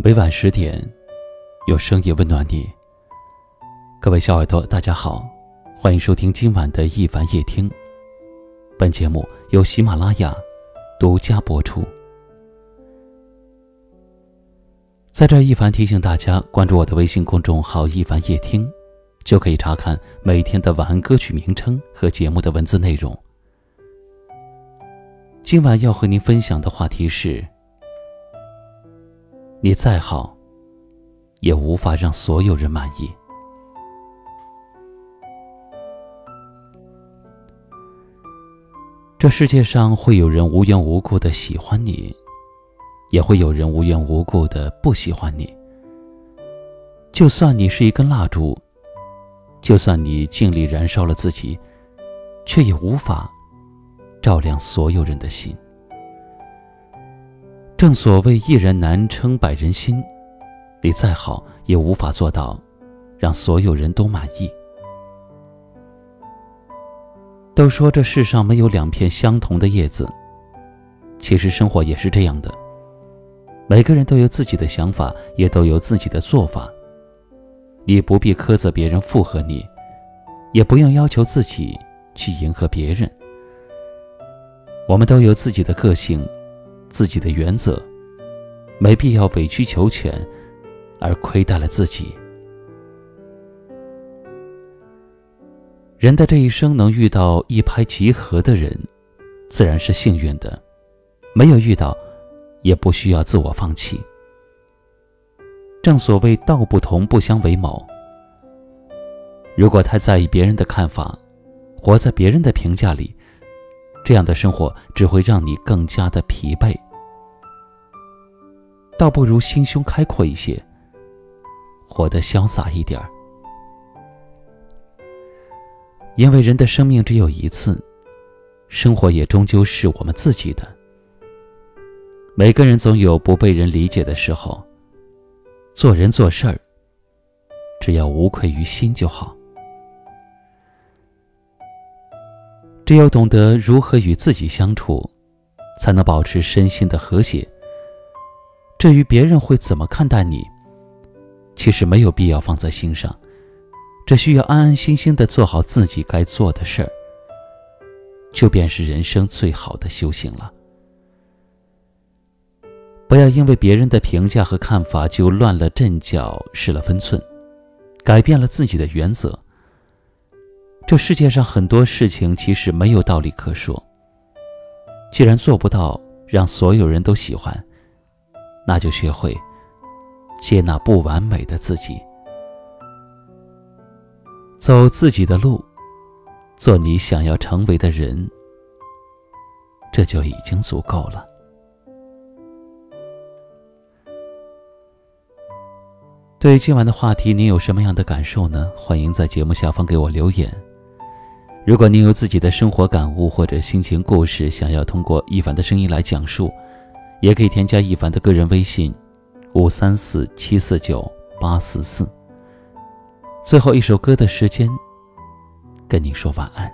每晚十点，有声音温暖你。各位小耳朵，大家好，欢迎收听今晚的一凡夜听。本节目由喜马拉雅独家播出。在这，一凡提醒大家关注我的微信公众号“一凡夜听”，就可以查看每天的晚安歌曲名称和节目的文字内容。今晚要和您分享的话题是。你再好，也无法让所有人满意。这世界上会有人无缘无故的喜欢你，也会有人无缘无故的不喜欢你。就算你是一根蜡烛，就算你尽力燃烧了自己，却也无法照亮所有人的心。正所谓一人难称百人心，你再好也无法做到让所有人都满意。都说这世上没有两片相同的叶子，其实生活也是这样的。每个人都有自己的想法，也都有自己的做法。你不必苛责别人附和你，也不用要求自己去迎合别人。我们都有自己的个性。自己的原则，没必要委曲求全，而亏待了自己。人的这一生能遇到一拍即合的人，自然是幸运的；没有遇到，也不需要自我放弃。正所谓道不同不相为谋。如果太在意别人的看法，活在别人的评价里。这样的生活只会让你更加的疲惫，倒不如心胸开阔一些，活得潇洒一点儿。因为人的生命只有一次，生活也终究是我们自己的。每个人总有不被人理解的时候，做人做事儿，只要无愧于心就好。只有懂得如何与自己相处，才能保持身心的和谐。至于别人会怎么看待你，其实没有必要放在心上，只需要安安心心的做好自己该做的事儿，就便是人生最好的修行了。不要因为别人的评价和看法就乱了阵脚、失了分寸，改变了自己的原则。这世界上很多事情其实没有道理可说。既然做不到让所有人都喜欢，那就学会接纳不完美的自己，走自己的路，做你想要成为的人，这就已经足够了。对于今晚的话题，您有什么样的感受呢？欢迎在节目下方给我留言。如果您有自己的生活感悟或者心情故事，想要通过一凡的声音来讲述，也可以添加一凡的个人微信：五三四七四九八四四。最后一首歌的时间，跟你说晚安。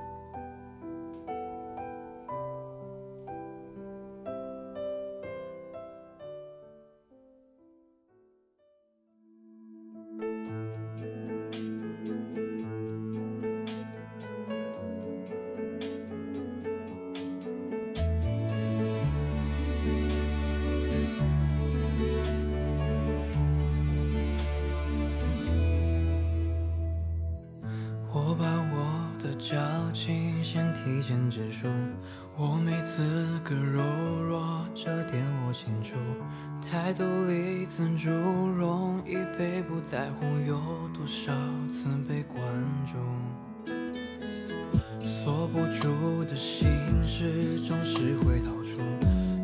交情先提前结束，我没资格柔弱，这点我清楚。太独立自主，容易被不在乎，有多少次被关注？锁不住的心事，总是会逃出，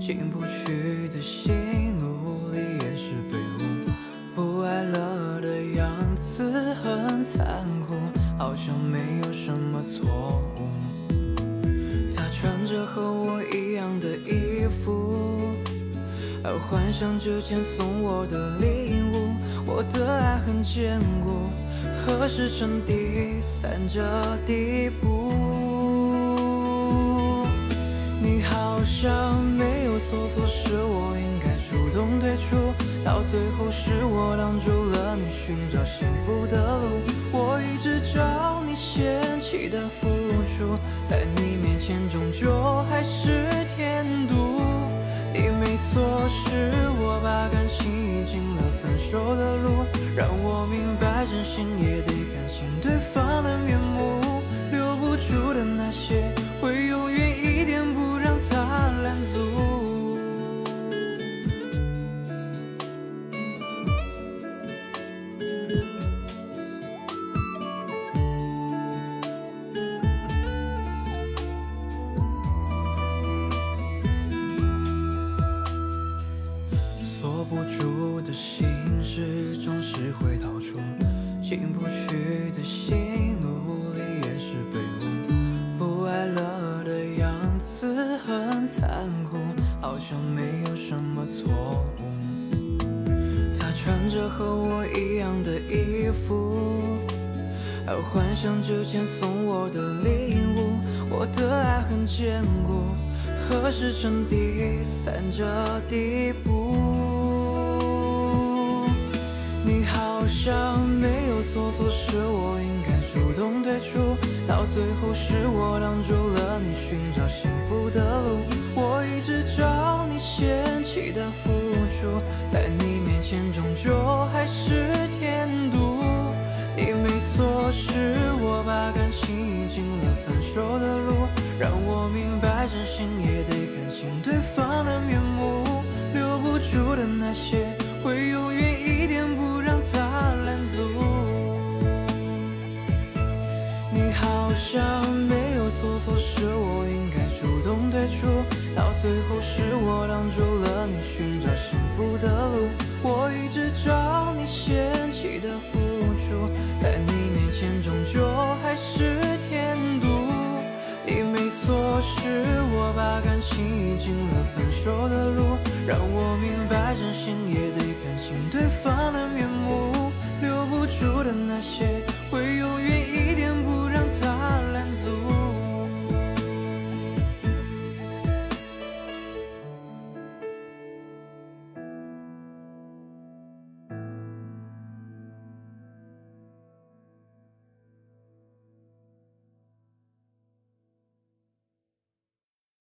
进不去的心，而幻想之前送我的礼物。我的爱很坚固，何时成第三者地步？你好像没有做错事，我应该主动退出。到最后是我挡住了你寻找幸福的路。我一直找你嫌弃的付出，在你面前终究还是。错，是我把感情引进了分手的路，让我明白真心也得看清对方的面目，留不住的那些，残酷，好像没有什么错误。他穿着和我一样的衣服，还幻想之前送我的礼物。我的爱很坚固，何时成第三者地步？你好像没有做错是，我应该主动退出。到最后是我挡住了你寻找幸福的路。也得看清对方的面目，留不住的那些，会永远一点不让他拦阻。你好像没有做错是，我应该主动退出。到最后是我挡住清了分手的路让我明白真心也得看清对方的面目留不住的那些